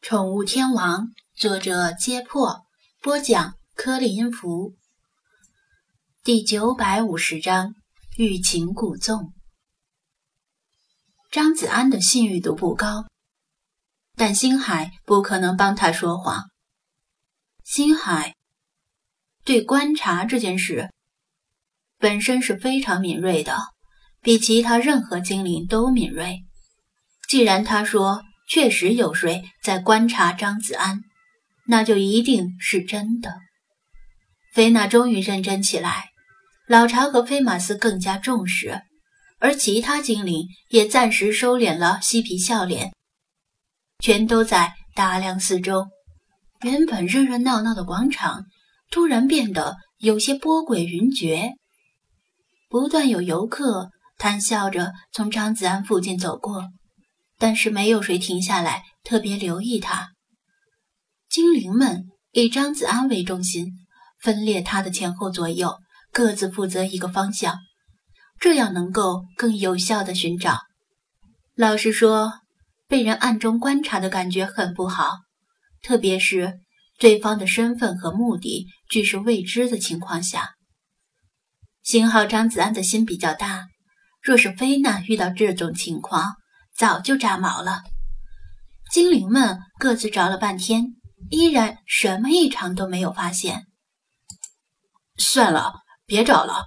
宠物天王，作者：揭破，播讲：柯林福。第九百五十章：欲擒故纵。张子安的信誉度不高，但星海不可能帮他说谎。星海对观察这件事本身是非常敏锐的，比其他任何精灵都敏锐。既然他说。确实有谁在观察张子安，那就一定是真的。菲娜终于认真起来，老查和菲马斯更加重视，而其他精灵也暂时收敛了嬉皮笑脸，全都在打量四周。原本热热闹闹的广场突然变得有些波诡云谲，不断有游客谈笑着从张子安附近走过。但是没有谁停下来特别留意他。精灵们以张子安为中心，分裂他的前后左右，各自负责一个方向，这样能够更有效的寻找。老实说，被人暗中观察的感觉很不好，特别是对方的身份和目的俱是未知的情况下。幸好张子安的心比较大，若是菲娜遇到这种情况，早就炸毛了。精灵们各自找了半天，依然什么异常都没有发现。算了，别找了，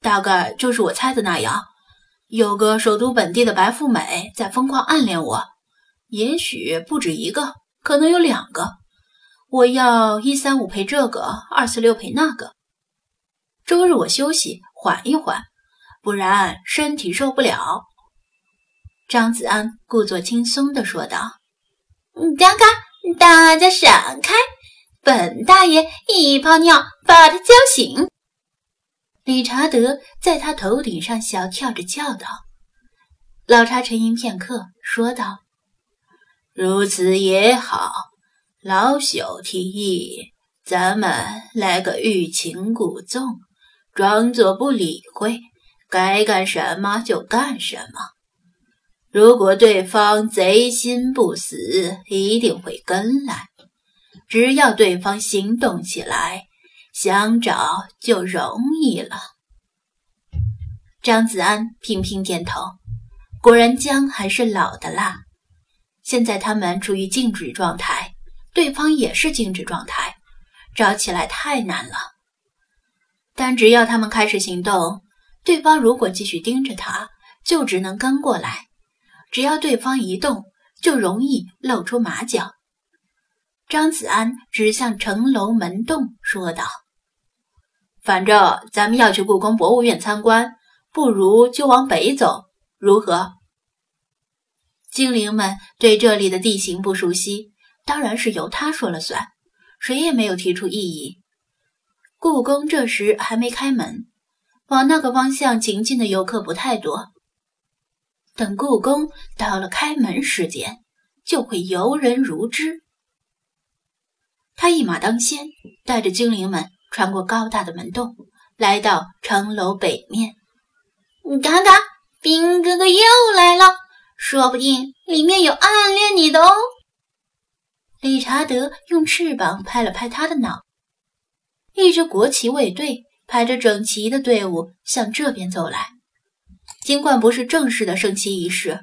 大概就是我猜的那样，有个首都本地的白富美在疯狂暗恋我，也许不止一个，可能有两个。我要一三五陪这个，二四六陪那个。周日我休息，缓一缓，不然身体受不了。张子安故作轻松地说道：“刚刚大家闪开，本大爷一泡尿把他叫醒。”理查德在他头顶上小跳着叫道：“老查沉吟片刻，说道：‘如此也好，老朽提议，咱们来个欲擒故纵，装作不理会，该干什么就干什么。’”如果对方贼心不死，一定会跟来。只要对方行动起来，想找就容易了。张子安频频点头，果然姜还是老的辣。现在他们处于静止状态，对方也是静止状态，找起来太难了。但只要他们开始行动，对方如果继续盯着他，就只能跟过来。只要对方一动，就容易露出马脚。张子安指向城楼门洞说道：“反正咱们要去故宫博物院参观，不如就往北走，如何？”精灵们对这里的地形不熟悉，当然是由他说了算，谁也没有提出异议。故宫这时还没开门，往那个方向行进的游客不太多。等故宫到了开门时间，就会游人如织。他一马当先，带着精灵们穿过高大的门洞，来到城楼北面。嘎嘎，冰哥哥又来了，说不定里面有暗恋你的哦。理查德用翅膀拍了拍他的脑，一支国旗卫队排着整齐的队伍向这边走来。尽管不是正式的升旗仪式，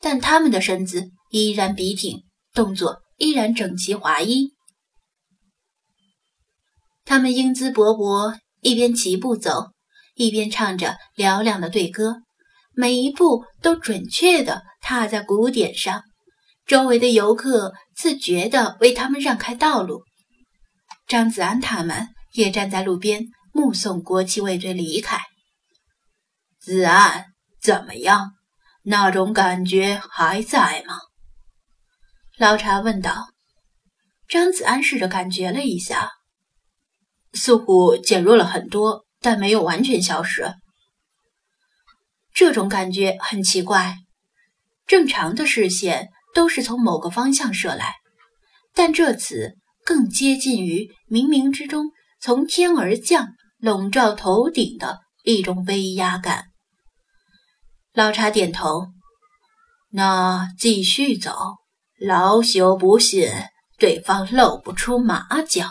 但他们的身姿依然笔挺，动作依然整齐划一。他们英姿勃勃，一边齐步走，一边唱着嘹亮的队歌，每一步都准确地踏在鼓点上。周围的游客自觉地为他们让开道路。张子安他们也站在路边，目送国旗卫队离开。子安，怎么样？那种感觉还在吗？老查问道。张子安试着感觉了一下，似乎减弱了很多，但没有完全消失。这种感觉很奇怪。正常的视线都是从某个方向射来，但这次更接近于冥冥之中从天而降，笼罩头顶的一种威压感。老茶点头，那继续走，老朽不信对方露不出马脚。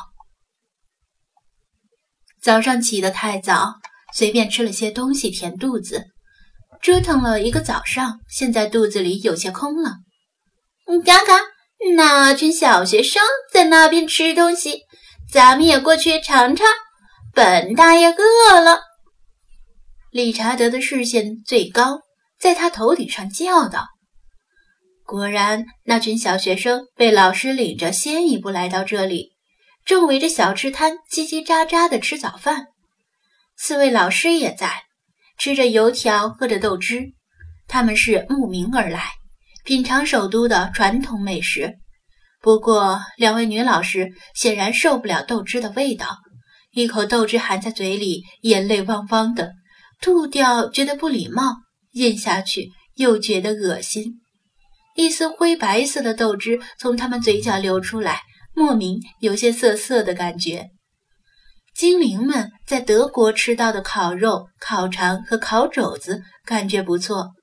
早上起得太早，随便吃了些东西填肚子，折腾了一个早上，现在肚子里有些空了。刚刚那群小学生在那边吃东西，咱们也过去尝尝。本大爷饿了。理查德的视线最高，在他头顶上叫道：“果然，那群小学生被老师领着先一步来到这里，正围着小吃摊叽叽喳喳地吃早饭。四位老师也在，吃着油条，喝着豆汁。他们是慕名而来，品尝首都的传统美食。不过，两位女老师显然受不了豆汁的味道，一口豆汁含在嘴里，眼泪汪汪的。”吐掉觉得不礼貌，咽下去又觉得恶心。一丝灰白色的豆汁从他们嘴角流出来，莫名有些涩涩的感觉。精灵们在德国吃到的烤肉、烤肠和烤肘子感觉不错，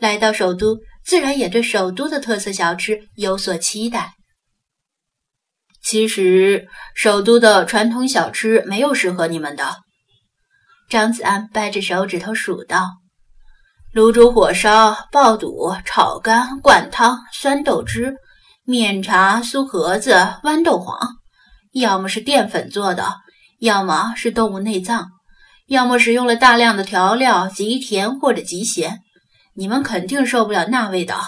来到首都自然也对首都的特色小吃有所期待。其实，首都的传统小吃没有适合你们的。张子安掰着手指头数道：“卤煮、火烧、爆肚、炒肝、灌汤、酸豆汁、面茶、酥盒子、豌豆黄，要么是淀粉做的，要么是动物内脏，要么使用了大量的调料，极甜或者极咸。你们肯定受不了那味道，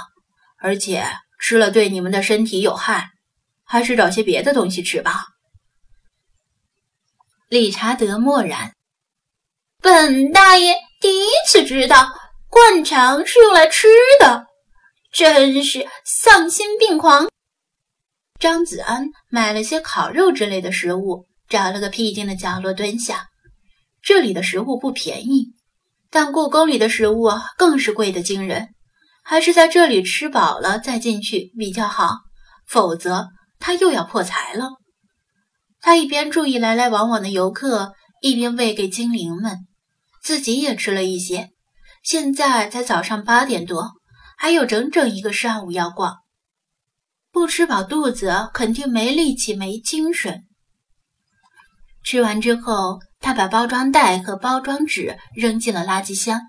而且吃了对你们的身体有害，还是找些别的东西吃吧。”理查德默然。本大爷第一次知道灌肠是用来吃的，真是丧心病狂。张子安买了些烤肉之类的食物，找了个僻静的角落蹲下。这里的食物不便宜，但故宫里的食物更是贵得惊人，还是在这里吃饱了再进去比较好，否则他又要破财了。他一边注意来来往往的游客，一边喂给精灵们。自己也吃了一些，现在才早上八点多，还有整整一个上午要逛。不吃饱肚子，肯定没力气、没精神。吃完之后，他把包装袋和包装纸扔进了垃圾箱，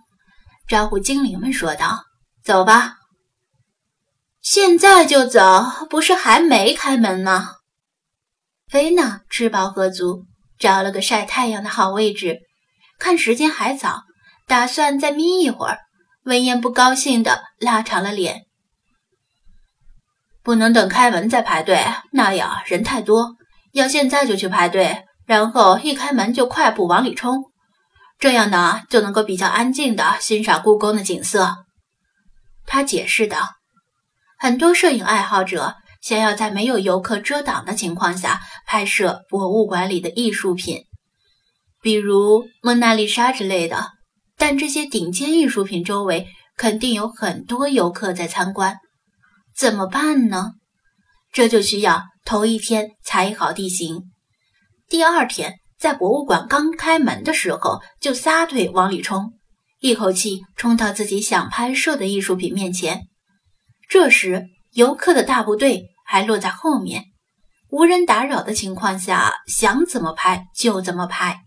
招呼精灵们说道：“走吧，现在就走，不是还没开门吗。”菲娜吃饱喝足，找了个晒太阳的好位置。看时间还早，打算再眯一会儿。文言不高兴的拉长了脸，不能等开门再排队，那样人太多。要现在就去排队，然后一开门就快步往里冲，这样呢就能够比较安静的欣赏故宫的景色。他解释道：“很多摄影爱好者想要在没有游客遮挡的情况下拍摄博物馆里的艺术品。”比如蒙娜丽莎之类的，但这些顶尖艺术品周围肯定有很多游客在参观，怎么办呢？这就需要头一天踩好地形，第二天在博物馆刚开门的时候就撒腿往里冲，一口气冲到自己想拍摄的艺术品面前。这时游客的大部队还落在后面，无人打扰的情况下，想怎么拍就怎么拍。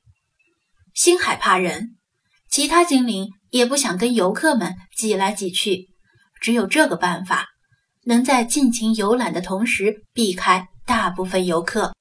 星海怕人，其他精灵也不想跟游客们挤来挤去，只有这个办法，能在尽情游览的同时避开大部分游客。